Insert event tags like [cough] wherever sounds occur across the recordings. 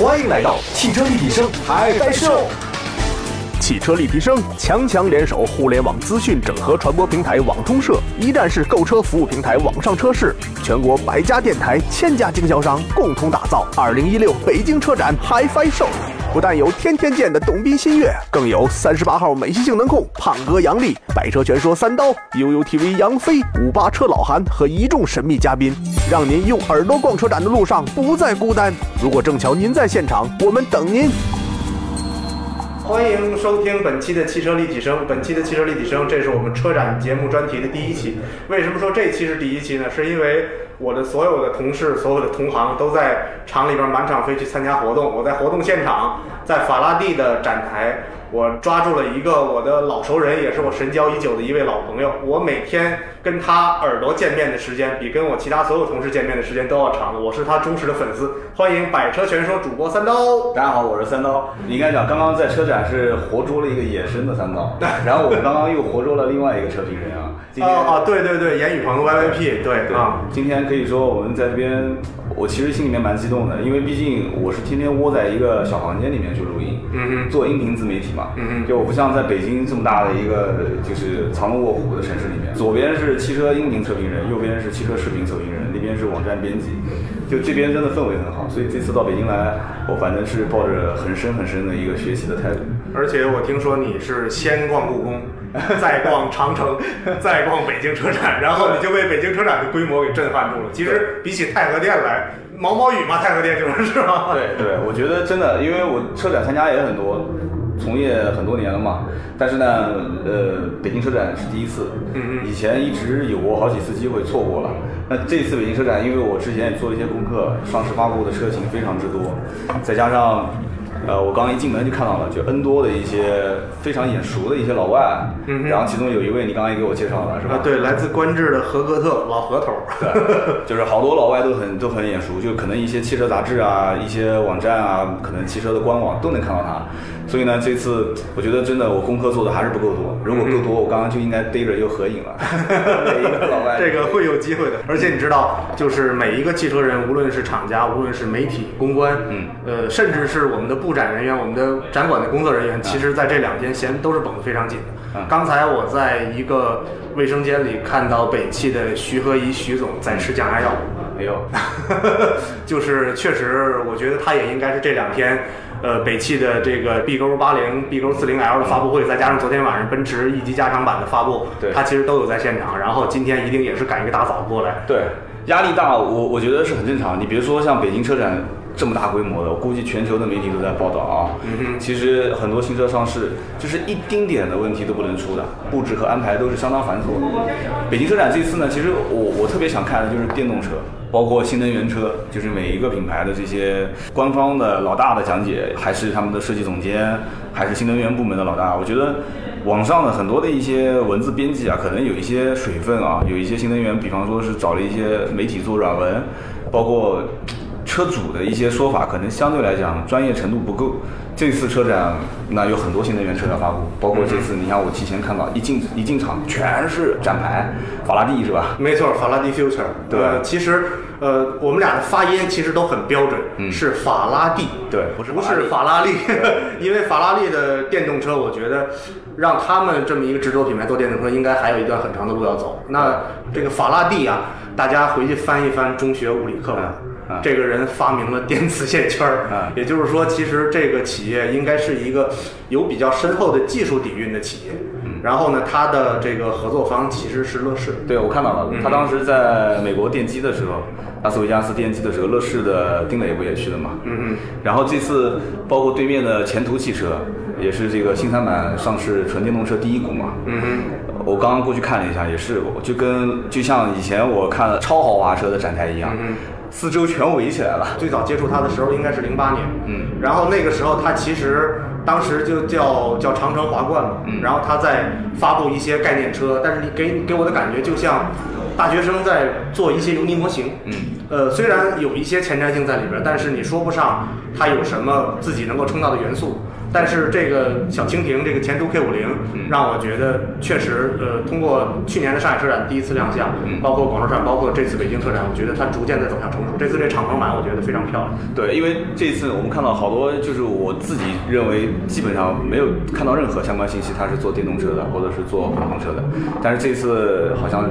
欢迎来到汽车立体声嗨嗨秀。汽车立体声强强联手互联网资讯整合传播平台网通社、一站式购车服务平台网上车市，全国百家电台、千家经销商共同打造二零一六北京车展 HiFi Show。不但有天天见的董斌新月，更有三十八号美系性能控胖哥杨丽、百车全说三刀、悠悠 TV 杨飞、五八车老韩和一众神秘嘉宾，让您用耳朵逛车展的路上不再孤单。如果正巧您在现场，我们等您。欢迎收听本期的汽车立体声。本期的汽车立体声，这是我们车展节目专题的第一期。为什么说这期是第一期呢？是因为我的所有的同事、所有的同行都在厂里边满场飞去参加活动。我在活动现场，在法拉第的展台，我抓住了一个我的老熟人，也是我神交已久的一位老朋友。我每天跟他耳朵见面的时间，比跟我其他所有同事见面的时间都要长。我是他忠实的粉丝。欢迎百车全说主播三刀。大家好，我是三刀。你应该讲，刚刚在车展是活捉了一个野生的三刀，然后我们刚刚又活捉了另外一个车评人啊。今天哦哦，对对对，严宇鹏的 YYP，对对啊，今天可以说我们在这边，我其实心里面蛮激动的，因为毕竟我是天天窝在一个小房间里面去录音，嗯哼做音频自媒体嘛，嗯哼就我不像在北京这么大的一个就是藏龙卧虎的城市里面，左边是汽车音频测评人，右边是汽车视频测评人，那边是网站编辑，就这边真的氛围很好，所以这次到北京来，我反正是抱着很深很深的一个学习的态度。而且我听说你是先逛故宫，再逛长城，再逛北京车展，然后你就被北京车展的规模给震撼住了。其实比起太和殿来，毛毛雨嘛，太和殿就是是吧？对对，我觉得真的，因为我车展参加也很多，从业很多年了嘛。但是呢，呃，北京车展是第一次，嗯以前一直有过好几次机会错过了。那这次北京车展，因为我之前也做了一些功课，上市发布的车型非常之多，再加上。呃，我刚一进门就看到了，就 N 多的一些非常眼熟的一些老外，嗯然后其中有一位你刚刚也给我介绍了，是吧？啊，对，来自观致的何格特老何头。对，就是好多老外都很都很眼熟，就可能一些汽车杂志啊、一些网站啊，可能汽车的官网都能看到他。所以呢，这次我觉得真的我功课做的还是不够多，如果够多，我刚刚就应该逮着就合影了。[laughs] 每一个老外，这个会有机会的。而且你知道，就是每一个汽车人，无论是厂家，无论是媒体、公关，嗯，呃，甚至是我们的布展人员、我们的展馆的工作人员，其实在这两天弦都是绷得非常紧的。嗯刚才我在一个卫生间里看到北汽的徐和怡徐总在吃降压药，没有，就是确实，我觉得他也应该是这两天。呃，北汽的这个 B 勾八零、B 勾四零 L 的发布会，再加上昨天晚上奔驰 E 级加长版的发布，对他其实都有在现场。然后今天一定也是赶一个大早过来。对，压力大，我我觉得是很正常。你别说像北京车展这么大规模的，我估计全球的媒体都在报道啊。嗯其实很多新车上市，就是一丁点的问题都不能出的，布置和安排都是相当繁琐的。北京车展这次呢，其实我我特别想看的就是电动车。包括新能源车，就是每一个品牌的这些官方的老大的讲解，还是他们的设计总监，还是新能源部门的老大，我觉得网上的很多的一些文字编辑啊，可能有一些水分啊，有一些新能源，比方说是找了一些媒体做软文，包括车主的一些说法，可能相对来讲专业程度不够。这次车展那有很多新能源车要发布，包括这次你像我提前看到一进一进场全是展牌，法拉第是吧？没错，法拉第 Future。对呃其实呃，我们俩的发音其实都很标准，嗯是法拉第，对不是不法拉利是法拉利，[laughs] 因为法拉利的电动车，我觉得让他们这么一个直轴品牌做电动车，应该还有一段很长的路要走。那这个法拉第啊，大家回去翻一翻中学物理课本。嗯嗯这个人发明了电磁线圈儿，啊也就是说，其实这个企业应该是一个有比较深厚的技术底蕴的企业。然后呢，他的这个合作方其实是乐视。对，我看到了，他当时在美国电机的时候，拉斯维加斯电机的时候，乐视的丁磊不也去了嘛？嗯嗯然后这次包括对面的前途汽车，也是这个新三板上市纯电动车第一股嘛。嗯嗯。我刚刚过去看了一下，也是，就跟就像以前我看超豪华车的展台一样，嗯四周全围起来了。最早接触它的时候应该是零八年，嗯，然后那个时候它其实当时就叫叫长城华冠嘛，嗯。然后它在发布一些概念车，但是你给给我的感觉就像大学生在做一些油泥模型，嗯，呃，虽然有一些前瞻性在里边，但是你说不上它有什么自己能够称道的元素。但是这个小蜻蜓这个前途 K 五零，嗯让我觉得确实，呃，通过去年的上海车展第一次亮相，嗯包括广州展，包括这次北京车展，我觉得它逐渐在走向成熟。这次这敞篷版，我觉得非常漂亮。对，因为这次我们看到好多，就是我自己认为基本上没有看到任何相关信息，它是做电动车的，或者是做混动车的。但是这次好像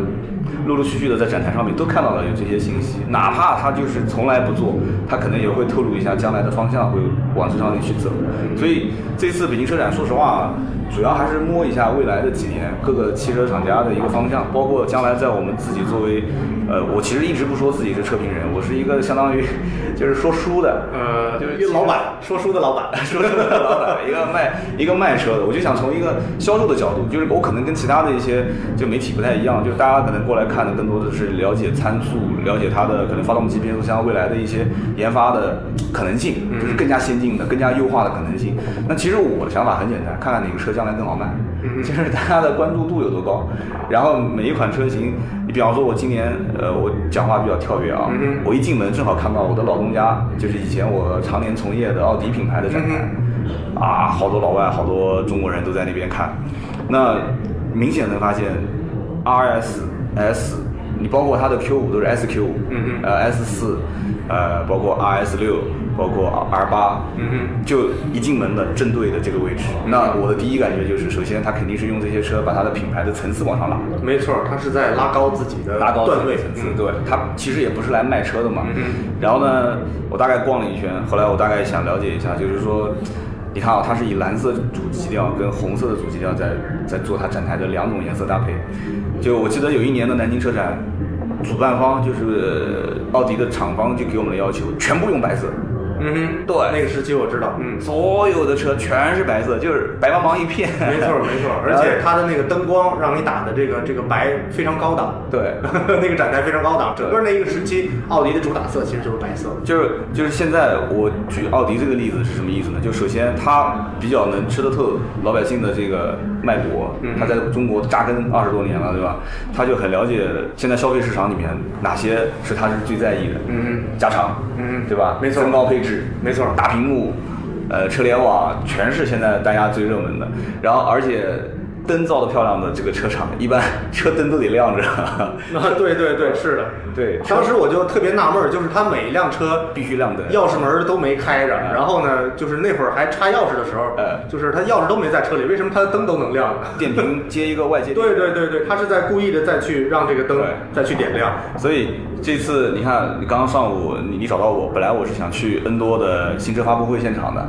陆陆续续的在展台上面都看到了有这些信息，哪怕他就是从来不做，他可能也会透露一下将来的方向会往这上面去走。所以这次北京车展，说实话，主要还是摸一下未来的几年各个汽车厂家的一个方向，包括将来在我们自己作为，呃，我其实一直不说自己是车评人，我是一个相当于就是说书的，呃，就是一个老板，说书的老板，[laughs] 说书的老板，一个卖一个卖车的，我就想从一个销售的角度，就是我可能跟其他的一些就媒体不太一样，就是大家可能过来看的更多的是了解参数，了解它的可能发动机、变速箱未来的一些研发的可能性，就是更加先进的、更加优化的可能性。那其实我的想法很简单，看看哪个车将来更好卖，就是大家的关注度有多高。然后每一款车型，你比方说我今年呃我讲话比较跳跃啊，我一进门正好看到我的老东家，就是以前我常年从业的奥迪品牌的展台。啊，好多老外、好多中国人都在那边看，那明显能发现，RS、S，你包括它的 Q 五都是 SQ 五，嗯呃 S 四，呃包括 RS 六，包括 R 八，嗯就一进门的正对的这个位置。那我的第一感觉就是，首先它肯定是用这些车把它的品牌的层次往上拉。没错，它是在拉高自己的拉高段位层次，嗯对，它其实也不是来卖车的嘛。嗯然后呢，我大概逛了一圈，后来我大概想了解一下，就是说，你看啊，它是以蓝色主基调跟红色的主基调在在做它展台的两种颜色搭配。就我记得有一年的南京车展，主办方就是奥迪的厂方就给我们的要求，全部用白色。嗯哼，对。那个时期我知道，嗯，所有的车全是白色，就是白茫茫一片。没错没错，[laughs] 而且它的那个灯光让你打的这个这个白非常高档，对，[laughs] 那个展台非常高档，整个那一个时期，奥迪的主打色其实就是白色。就是就是现在我举奥迪这个例子是什么意思呢？就首先它比较能吃得透老百姓的这个脉搏，它在中国扎根二十多年了，对吧？他就很了解现在消费市场里面哪些是他是最在意的，嗯。加长，嗯。对吧？没错。增高配置，没错大屏幕，呃，车联网全是现在大家最热门的。然后而且灯造的漂亮的这个车厂，一般 [laughs] 车灯都得亮着。[laughs] 啊，对对对，是的，对当时我就特别纳闷儿，就是他每一辆车必须亮灯。钥匙门都没开着，然后呢，就是那会儿还插钥匙的时候，呃就是他钥匙都没在车里，为什么他的灯都能亮呢？电瓶接一个外接对对对对，他是在故意的再去让这个灯再去点亮。所以这次你看，你刚刚上午你你找到我，本来我是想去 N 多的新车发布会现场的，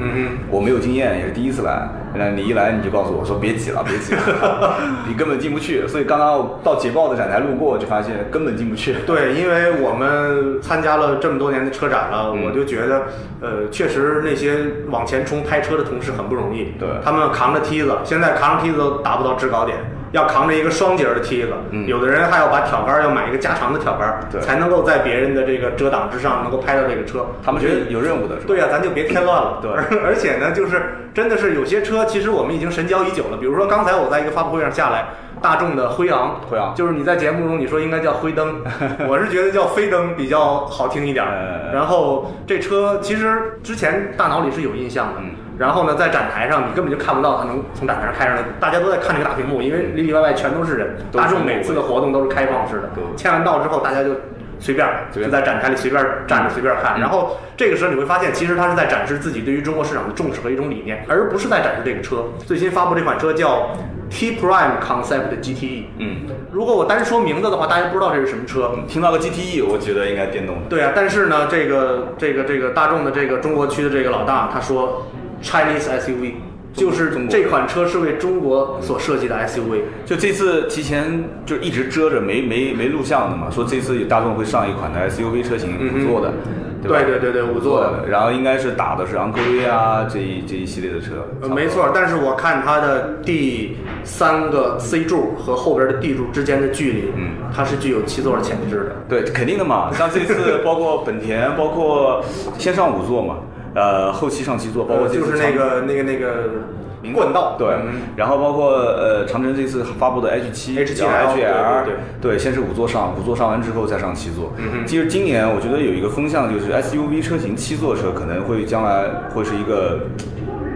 我没有经验，也是第一次来。那你一来你就告诉我说别挤了，别挤了，[laughs] 你根本进不去。所以刚刚到捷豹的展台路过，就发现根本进不去。对，因为我们参加了这么多年的车展了，嗯我就觉得，呃，确实那些往前冲拍车的同事很不容易。对他们扛着梯子，现在扛着梯子都达不到制高点，要扛着一个双节儿的梯子。嗯有的人还要把挑杆儿要买一个加长的挑杆儿，才能够在别人的这个遮挡之上能够拍到这个车。他们觉得有任务的，是吧？对呀、咱就别添乱了。对而 [laughs] 而且呢，就是真的是有些车，其实我们已经神交已久了。比如说刚才我在一个发布会上下来，大众的辉昂，辉昂就是你在节目中你说应该叫辉灯，[laughs] 我是觉得叫飞灯比较好听一点然后这车其实之前大脑里是有印象的。嗯然后呢，在展台上你根本就看不到它能从展台上开上来，大家都在看这个大屏幕，因为里里外外全都是人。大众每次的活动都是开放式的，签完到之后大家就随便就在展台里随便站着随便看，嗯然后这个时候你会发现，其实它是在展示自己对于中国市场的重视和一种理念，而不是在展示这个车。最新发布这款车叫 T Prime Concept GTE。嗯，如果我单说名字的话，大家不知道这是什么车。听到个 GTE，我觉得应该电动的。对啊，但是呢，这个这个这个大众的这个中国区的这个老大，他说 Chinese SUV，就是这款车是为中国所设计的 SUV。就这次提前就一直遮着没没没录像的嘛，说这次大众会上一款的 SUV 车型五座的，对？对对对对五座的的，然后应该是打的是昂科威啊这一这一系列的车，呃，没错，但是我看它的第三个 C 柱和后边的 D 柱之间的距离，嗯，它是具有七座的潜质的。对，肯定的嘛。像这次包括本田，包括先上五座嘛，呃，后期上七座，包括呃，就是那个那个那个冠道，对嗯，然后包括呃长城这次发布的 H 七 H7L H 对 L，对对，先是五座上，五座上完之后再上七座。嗯其实今年我觉得有一个风向，就是 SUV 车型七座车可能会将来会是一个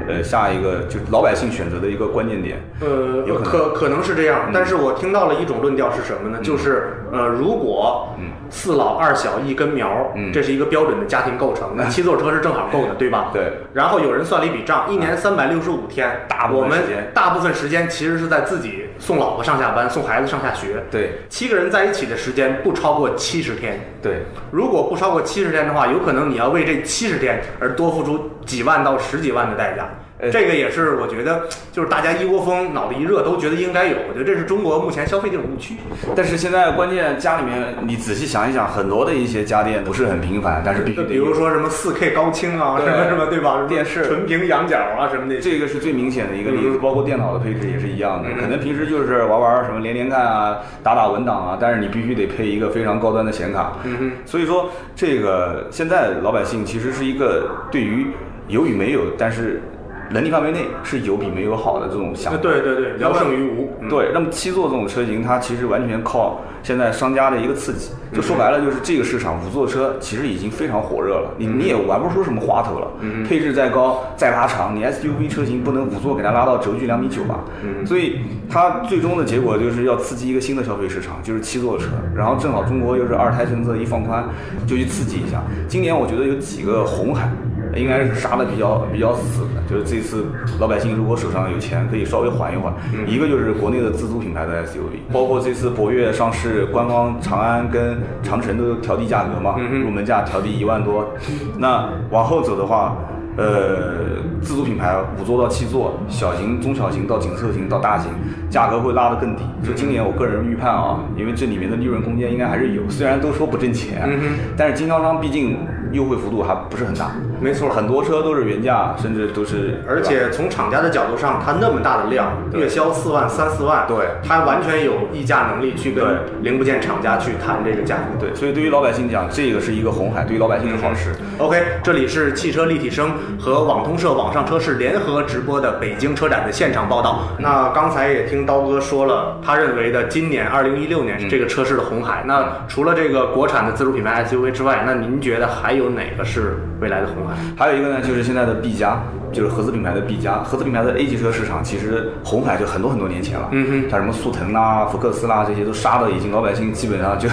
呃下一个就是老百姓选择的一个关键点。呃，有可能可可能是这样，但是我听到了一种论调是什么呢？就是呃，如果四老二小一根苗，嗯这是一个标准的家庭构成，那七座车是正好够的，对吧？对。然后有人算了一笔账，一年三百六十五天，大部分我们大部分时间其实是在自己送老婆上下班、送孩子上下学。对七个人在一起的时间不超过七十天。对，如果不超过七十天的话，有可能你要为这七十天而多付出几万到十几万的代价。呃这个也是我觉得，就是大家一窝蜂脑子一热都觉得应该有，我觉得这是中国目前消费的一种误区。但是现在关键家里面你仔细想一想，很多的一些家电不是很频繁，但是必须得比如说什么四 K 高清啊，什么什么，对吧？电视纯平仰角啊，什么的。这个是最明显的一个例子，嗯包括电脑的配置也是一样的。嗯可能平时就是玩玩什么连连看啊、打打文档啊，但是你必须得配一个非常高端的显卡。嗯哼所以说，这个现在老百姓其实是一个对于有与没有，但是能力范围内是有比没有好的这种想法。对对对，聊胜于无。嗯对，那么七座这种车型，它其实完全靠现在商家的一个刺激。就说白了，就是这个市场五座车其实已经非常火热了，你你也玩不出什么花头了。配置再高再拉长，你 SUV 车型不能五座给它拉到轴距两米九吧？所以它最终的结果就是要刺激一个新的消费市场，就是七座车。然后正好中国又是二胎政策一放宽，就去刺激一下。今年我觉得有几个红海。应该是杀的比较比较死的，就是这次老百姓如果手上有钱，可以稍微缓一缓。一个就是国内的自主品牌的 SUV，包括这次博越上市，官方长安跟长城都调低价格嘛，入门价调低一万多。那往后走的话，呃，自主品牌五座到七座，小型、中小型到紧凑型到大型，价格会拉得更低。就今年我个人预判啊，因为这里面的利润空间应该还是有，虽然都说不挣钱，但是经销商毕竟优惠幅度还不是很大。没错很多车都是原价，甚至都是，而且从厂家的角度上，它那么大的量，月销四万、三四万，对它完全有议价能力去跟零部件厂家去谈这个价格。对，所以对于老百姓讲，这个是一个红海，对于老百姓是好事。OK，这里是汽车立体声和网通社网上车市联合直播的北京车展的现场报道。那刚才也听刀哥说了，他认为的今年二零一六年是这个车市的红海。那除了这个国产的自主品牌 SUV 之外，那您觉得还有哪个是未来的红海？还有一个呢，就是现在的 B 加，就是合资品牌的 B 加，合资品牌的 A 级车市场，其实红海就很多很多年前了，嗯哼。像什么速腾啦、福克斯啦这些都杀的已经老百姓基本上就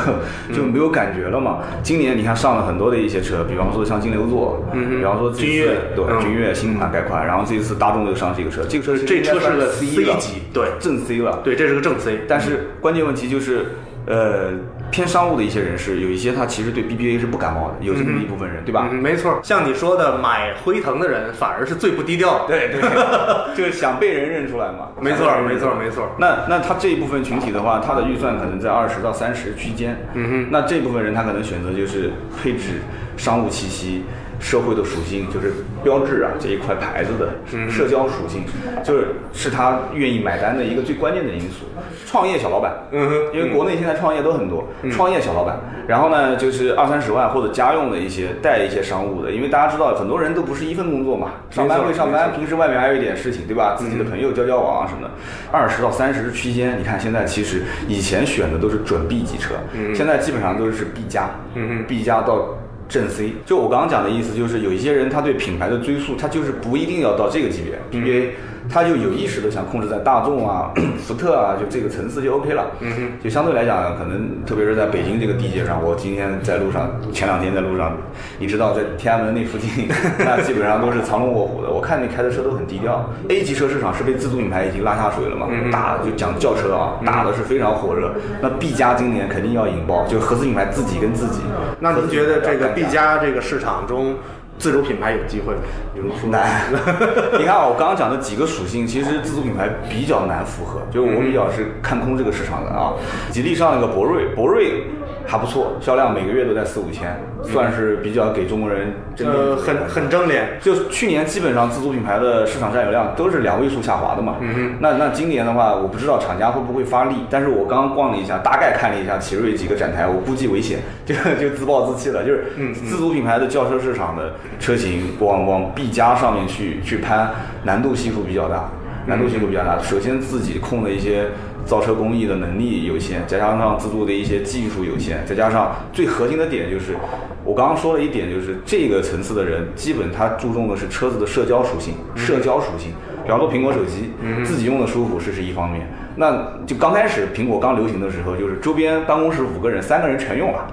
嗯。就没有感觉了嘛。今年你看上了很多的一些车，比方说像金牛座，嗯哼。比方说君越。对嗯。君越新款改款，然后这一次大众又上这个车，这个车这车是个 C 级，对。正 C 了，对，这是个正 C。但是关键问题就是，呃，偏商务的一些人士，有一些他其实对 BBA 是不感冒的，有这么一部分人，对吧？嗯，没错，像你说的，买辉腾的人反而是最不低调的。对对，[laughs] 就是想被人认出来嘛。没错没错没错那那他这一部分群体的话，他的预算可能在二十到三十区间。嗯哼那这部分人他可能选择就是配置商务气息。社会的属性就是标志啊这一块牌子的嗯社交属性，就是是他愿意买单的一个最关键的因素。创业小老板，嗯哼因为国内现在创业都很多，创业小老板，然后呢就是二三十万或者家用的一些带一些商务的，因为大家知道很多人都不是一份工作嘛，上班会上班，平时外面还有一点事情，对吧？自己的朋友交交往啊什么的。二十到三十区间，你看现在其实以前选的都是准 B 级车，现在基本上都是 B 加，嗯哼 B 加到。正 C，就我刚刚讲的意思，就是有一些人他对品牌的追溯，他就是不一定要到这个级别，BBA，他就有意识的想控制在大众啊、[clears throat] 福特啊，就这个层次就 OK 了。嗯哼，就相对来讲，可能特别是在北京这个地界上，我今天在路上，前两天在路上，你知道在天安门那附近，[laughs] 那基本上都是藏龙卧虎的。我看你开的车都很低调。A 级车市场是被自主品牌已经拉下水了嘛？嗯打就讲轿车啊，打的是非常火热。那 B 加今年肯定要引爆，就合资品牌自己跟自己。那您觉得这个 B 加这个市场中，自主品牌有机会吗？比如说，难。[laughs] 你看啊，我刚刚讲的几个属性，其实自主品牌比较难符合，就是我比较是看空这个市场的啊。吉利上了个博瑞，博瑞还不错，销量每个月都在四五千，算是比较给中国人争面子呃，的很很正脸。就去年基本上自主品牌的市场占有量都是两位数下滑的嘛。嗯哼那那今年的话，我不知道厂家会不会发力，但是我刚刚逛了一下，大概看了一下奇瑞几个展台，我估计危险，就就自暴自弃了。就是自主品牌的轿车市场的车型往往 B 加上面去去攀，难度系数比较大。难度系数比较大，首先自己控的一些造车工艺的能力有限，再加上自主的一些技术有限，再加上最核心的点就是，我刚刚说了一点，就是这个层次的人，基本他注重的是车子的社交属性，社交属性。比方说苹果手机，自己用的舒服是是一方面，那就刚开始苹果刚流行的时候，就是周边办公室五个人，三个人全用了。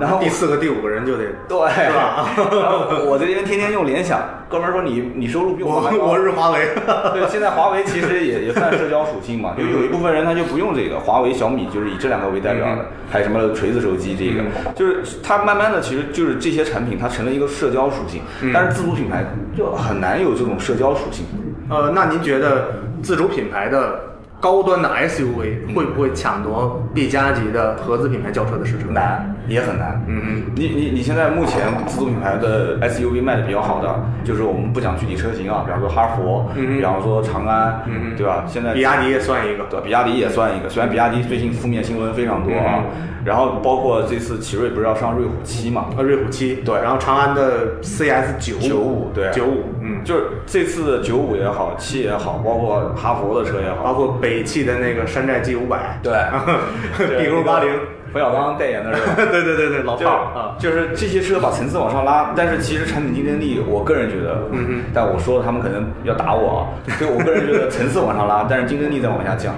然后第四个、第五个人就得 [laughs] 对，是吧？然后我这边天天用联想，哥们儿说你你收入比我还高。我是华为，对，现在华为其实也也算社交属性嘛，就有一部分人他就不用这个，华为、小米就是以这两个为代表的，还有什么锤子手机这个，就是它慢慢的其实就是这些产品它成了一个社交属性，但是自主品牌就很难有这种社交属性。呃，那您觉得自主品牌的高端的 SUV 会不会抢夺 B 加级的合资品牌轿车的市场？难，也很难。嗯嗯，你你你现在目前自主品牌的 SUV 卖的比较好的，就是我们不讲具体车型啊，比方说哈弗，比方说长安，嗯对吧？现在比亚迪也算一个。对，比亚迪也算一个，虽然比亚迪最近负面新闻非常多啊，然后包括这次奇瑞不是要上瑞虎七嘛？呃，瑞虎七，对然后长安的 CS 九九五对九五，嗯，就是这次的九五也好，七也好，包括哈弗的车也好，包括北汽的那个山寨 G 五百，对 [laughs] [laughs] 比如八零，冯小刚代言的是吧？[laughs] 对对对对，老就炮儿啊，就是这些车把层次往上拉，但是其实产品竞争力，我个人觉得，嗯嗯，但我说了他们可能要打我啊，所以我个人觉得层次往上拉，[laughs] 但是竞争力在往下降。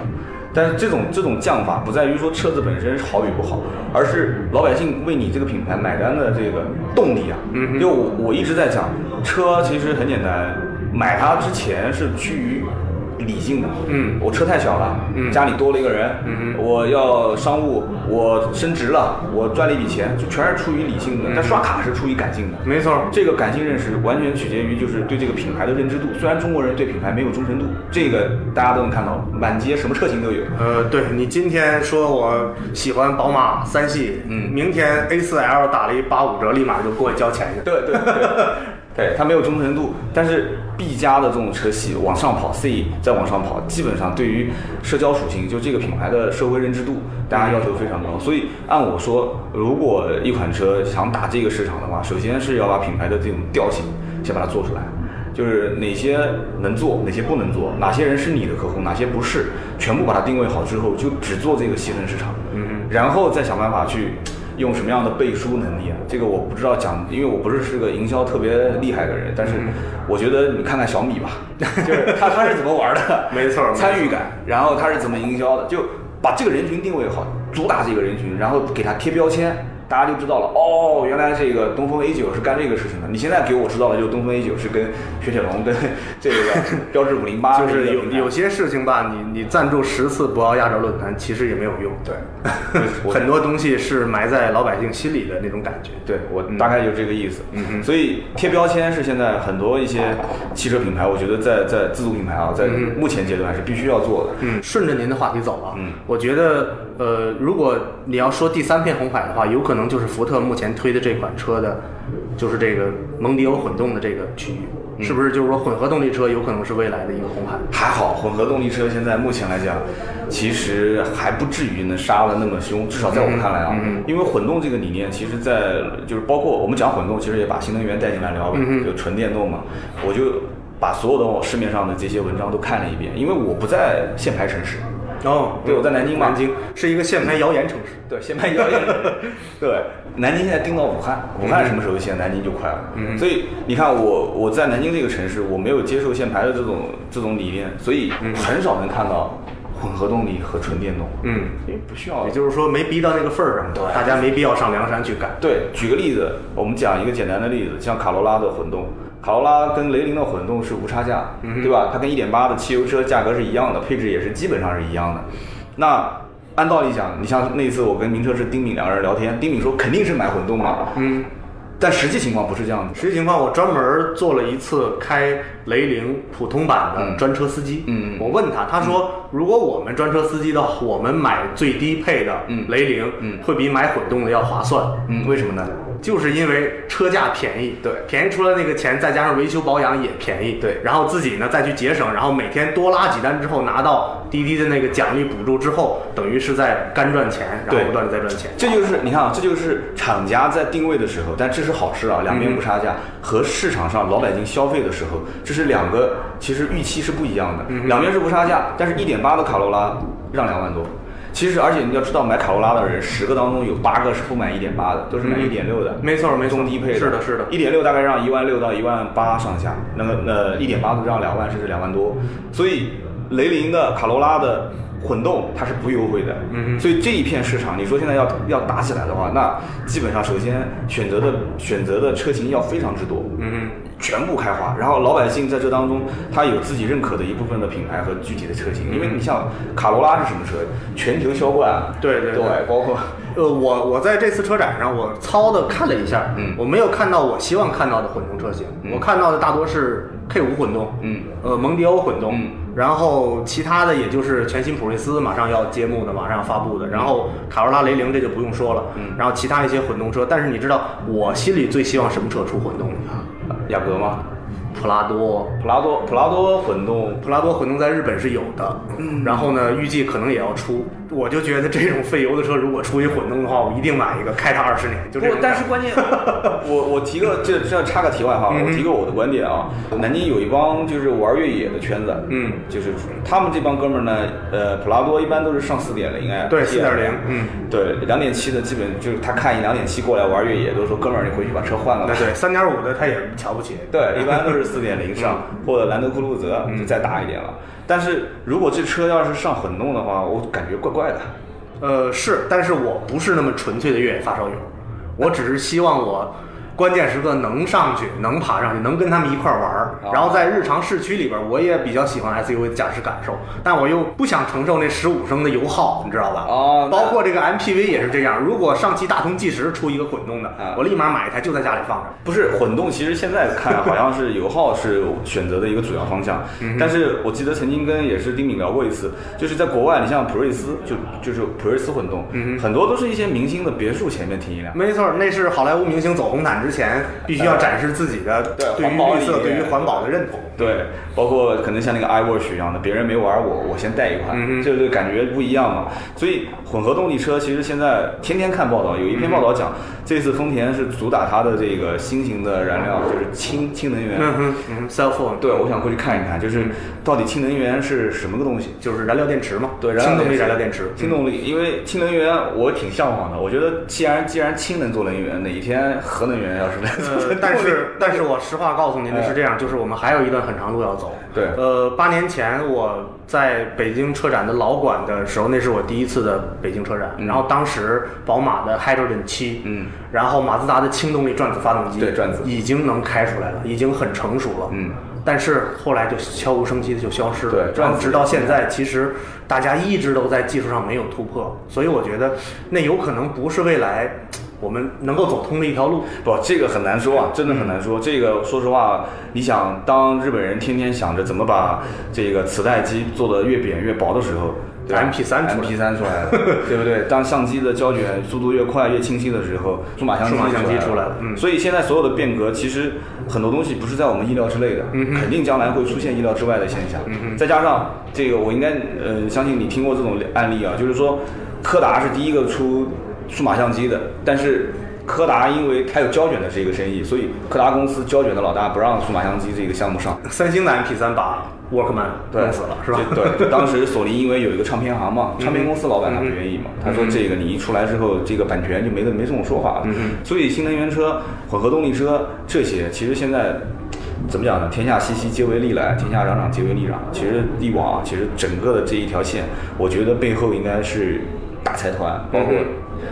但是这种这种降法不在于说车子本身好与不好，而是老百姓为你这个品牌买单的这个动力啊。嗯，因为我我一直在讲，车其实很简单，买它之前是趋于理性的。嗯我车太小了，嗯家里多了一个人，嗯我要商务，我升职了，我赚了一笔钱，就全是出于理性的。但刷卡是出于感性的。没错，这个感性认识完全取决于就是对这个品牌的认知度。虽然中国人对品牌没有忠诚度，这个大家都能看到，满街什么车型都有。呃，对你今天说我喜欢宝马三系，嗯明天 A 4 L 打了一八五折，立马就过去交钱去。对对对，对，[laughs] 它没有忠诚度。但是 B 加的这种车系往上跑，C 再往上跑，基本上对于社交属性，就这个品牌的社会认知度，大家要求非常高。所以按我说，如果一款车想打这个市场的话，首先是要把品牌的这种调性先把它做出来。就是哪些能做，哪些不能做，哪些人是你的客户，哪些不是，全部把它定位好之后，就只做这个细分市场，嗯然后再想办法去用什么样的背书能力啊？这个我不知道讲，因为我不是是个营销特别厉害的人，但是我觉得你看看小米吧，[laughs] 就是他他是怎么玩的，[laughs] 没错参与感，然后他是怎么营销的，就把这个人群定位好，主打这个人群，然后给他贴标签。大家就知道了哦，原来这个东风 A 九是干这个事情的。你现在给我知道的就是东风 A 九是跟雪铁龙、跟 [laughs] 这个标致五零八，就是有有些事情吧，你你赞助十次博鳌亚洲论坛，其实也没有用。对，[laughs] 很多东西是埋在老百姓心里的那种感觉。对我大概就这个意思。嗯哼所以贴标签是现在很多一些汽车品牌，我觉得在在自主品牌啊，在嗯目前阶段是必须要做的。嗯，顺着您的话题走啊，嗯我觉得，呃，如果你要说第三片红海的话，有可能就是福特目前推的这款车的，就是这个蒙迪欧混动的这个区域，是不是？就是说混合动力车有可能是未来的一个红海。还好，混合动力车现在目前来讲，其实还不至于能杀的那么凶，至少在我看来啊，嗯嗯因为混动这个理念，其实在就是包括我们讲混动，其实也把新能源带进来聊，嗯就纯电动嘛，我就把所有的市面上的这些文章都看了一遍，因为我不在限牌城市，哦对我在南京嘛南京是一个限牌谣言城市。对，限牌谣言。[laughs] 对，南京现在定到武汉，武汉什么时候限，南京就快了。嗯所以你看我我在南京这个城市，我没有接受限牌的这种这种理念，所以很少能看到混合动力和纯电动。嗯，因为不需要也。就是说没逼到那个份儿上，对大家没必要上梁山去赶。对，举个例子，我们讲一个简单的例子，像卡罗拉的混动，卡罗拉跟雷凌的混动是无差价，对吧？它跟1.8的汽油车价格是一样的，配置也是基本上是一样的。那按道理讲，你像那次我跟名车志丁敏两个人聊天，丁敏说肯定是买混动嘛，嗯，但实际情况不是这样的。实际情况，我专门做了一次开雷凌普通版的嗯专车司机。嗯我问他，他说，如果我们专车司机的话，我们买最低配的嗯雷凌，嗯会比买混动的要划算。嗯，为什么呢？就是因为车价便宜，对。便宜出了那个钱，再加上维修保养也便宜，对。然后自己呢再去节省，然后每天多拉几单之后拿到滴滴的那个奖励补助之后，等于是在干赚钱，然后不断的在赚钱。这就是你看啊，这就是厂家在定位的时候，但这是好事啊，两边不差价，和市场上老百姓消费的时候，这是两个其实预期是不一样的，两边是不差价，但是一点八的卡罗拉让两万多。其实，而且你要知道，买卡罗拉的人，十个当中有八个是不买一点八的，都是买一点六的。没错没错中低配的。是的是的一点六大概让一万六到一万八上下，那么呃一点八的让两万甚至两万多，所以雷凌的卡罗拉的混动它是不优惠的，嗯所以这一片市场，你说现在要要打起来的话，那基本上首先选择的选择的车型要非常之多，嗯全部开花，然后老百姓在这当中，他有自己认可的一部分的品牌和具体的车型，因为你像卡罗拉是什么车，全球销冠啊，对对对。对包括呃，我我在这次车展上，我糙的看了一下，嗯。我没有看到我希望看到的混动车型，我看到的大多是 K 五混动，嗯，呃，蒙迪欧混动，嗯然后其他的也就是全新普锐斯马上要揭幕的，马上要发布的，然后卡罗拉、雷凌这就不用说了，嗯。然后其他一些混动车，但是你知道我心里最希望什么车出混动？的？雅阁吗？普拉多，普拉多普拉多混动。普拉多混动在日本是有的，嗯。然后呢，预计可能也要出。我就觉得这种费油的车，如果出去混动的话，我一定买一个，开它二十年。就这种不，感觉。但是关键，[laughs] 我我提个这这插个题外话，嗯我提个我的观点啊。南京有一帮就是玩越野的圈子，嗯，就是他们这帮哥们儿呢，呃，普拉多一般都是上四点零哎，对 TR 4.0嗯，对，两点七的基本就是他看一两点七过来玩越野，都说哥们儿你回去把车换了吧对。对，三点五的他也瞧不起。对，一般都是四点零上，或者兰德酷路泽就再大一点了。但是如果这车要是上混动的话，我感觉怪怪的。呃，是，但是我不是那么纯粹的越野发烧友，我只是希望我关键时刻能上去，能爬上去，能跟他们一块儿玩儿。哦然后在日常市区里边儿，我也比较喜欢 SUV 的驾驶感受，但我又不想承受那十五升的油耗，你知道吧？哦包括这个 MPV 也是这样。如果上汽大通计时出一个混动的，啊我立马买一台就在家里放着。不是混动，其实现在看好像是油耗是选择的一个主要方向。但是我记得曾经跟也是丁敏聊过一次，就是在国外，你像普锐斯，就就是普锐斯混动，很多都是一些明星的别墅前面停一辆。没错，那是好莱坞明星走红毯之前必须要展示自己的对对于绿色、对于环保的认同。对，包括可能像那个 iWatch 一样的，别人没玩我，我先带一款，嗯哼这个感觉不一样嘛。所以混合动力车其实现在天天看报道，有一篇报道讲，这次丰田是主打它的这个新型的燃料，就是氢氢能源。嗯哼，嗯哼，cell phone 对，我想过去看一看，就是到底氢能源是什么个东西。就是燃料电池嘛，对，氢动力池燃料电池，氢动力，因为氢能源我挺向往的。我觉得既然既然氢能做能源，哪一天核能源要是能做呃，但是 [laughs] 但是我实话告诉您的是这样，就是我们还有一段很长路要走。对。呃，八年前我在北京车展的老馆的时候，那是我第一次的北京车展，然后当时宝马的 Hydrogen 七，嗯，然后马自达的氢动力转子发动机，对转子。已经能开出来了，已经很成熟了，嗯。但是后来就悄无声息的就消失了，对然后直到现在，其实大家一直都在技术上没有突破，所以我觉得那有可能不是未来我们能够走通的一条路。不，这个很难说啊，真的很难说。这个说实话，你想，当日本人天天想着怎么把这个磁带机做得越扁越薄的时候。对吧 MP3 出来 MP 三出来了，[laughs] 对不对？当相机的胶卷速度越快越清晰的时候，数码相机出出来了嗯所以现在所有的变革，其实很多东西不是在我们意料之内的，嗯肯定将来会出现意料之外的现象。再加上这个，我应该呃相信你听过这种案例啊，就是说柯达是第一个出数码相机的，但是柯达因为它有胶卷的这个生意，所以柯达公司胶卷的老大不让数码相机这个项目上。三星的 MP 三把 Workman 弄死了，是吧？对，[laughs] 当时索尼因为有一个唱片行嘛，唱片公司老板他不愿意嘛，他说这个你一出来之后，这个版权就没得没这种说法了。所以新能源车、混合动力车这些，其实现在怎么讲呢？天下熙熙皆为利来，天下攘攘皆为利攘。其实力网啊，其实整个的这一条线，我觉得背后应该是大财团，包括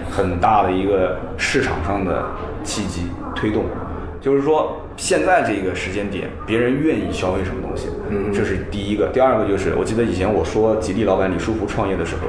很大的一个市场上的契机推动。就是说，现在这个时间点，别人愿意消费什么东西，嗯，这是第一个。第二个就是，我记得以前我说吉利老板李书福创业的时候，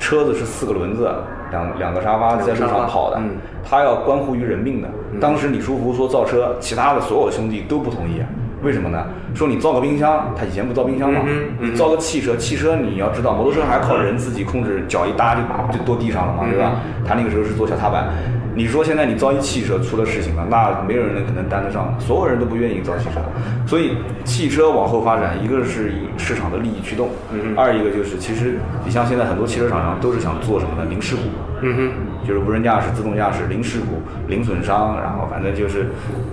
车子是四个轮子，两两个沙发在路上跑的，嗯他要关乎于人命的。当时李书福说造车，其他的所有兄弟都不同意。为什么呢？说你造个冰箱，他以前不造冰箱嘛，嗯你造个汽车，汽车你要知道，摩托车还靠人自己控制，脚一搭就就跺地上了嘛，对吧？他那个时候是做小踏板，你说现在你造一汽车出了事情了，那没有人可能担得上，所有人都不愿意造汽车，所以汽车往后发展，一个是以市场的利益驱动，二一个就是其实你像现在很多汽车厂商都是想做什么呢？零事故，嗯哼，就是无人驾驶、自动驾驶、零事故、零损伤，然后反正就是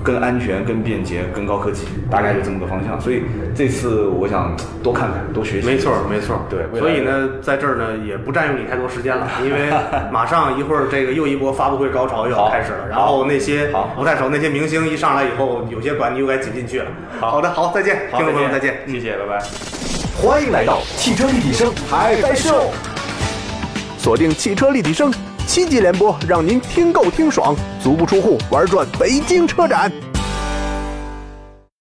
更安全、更便捷、更高科技，大概就这么个方向。所以这次我想多看看、多学习。没错儿，没错儿。对所以呢，在这儿呢也不占用你太多时间了，因为马上一会儿这个又一波发布会高潮又要开始了。然后那些好不太熟那些明星一上来以后，有些馆你又该挤进去了。好的，好，再见，听众朋友们再见。谢谢，拜拜。欢迎来到汽车立体声海带秀。锁定汽车立体声，七集联播，让您听够听爽，足不出户玩转北京车展。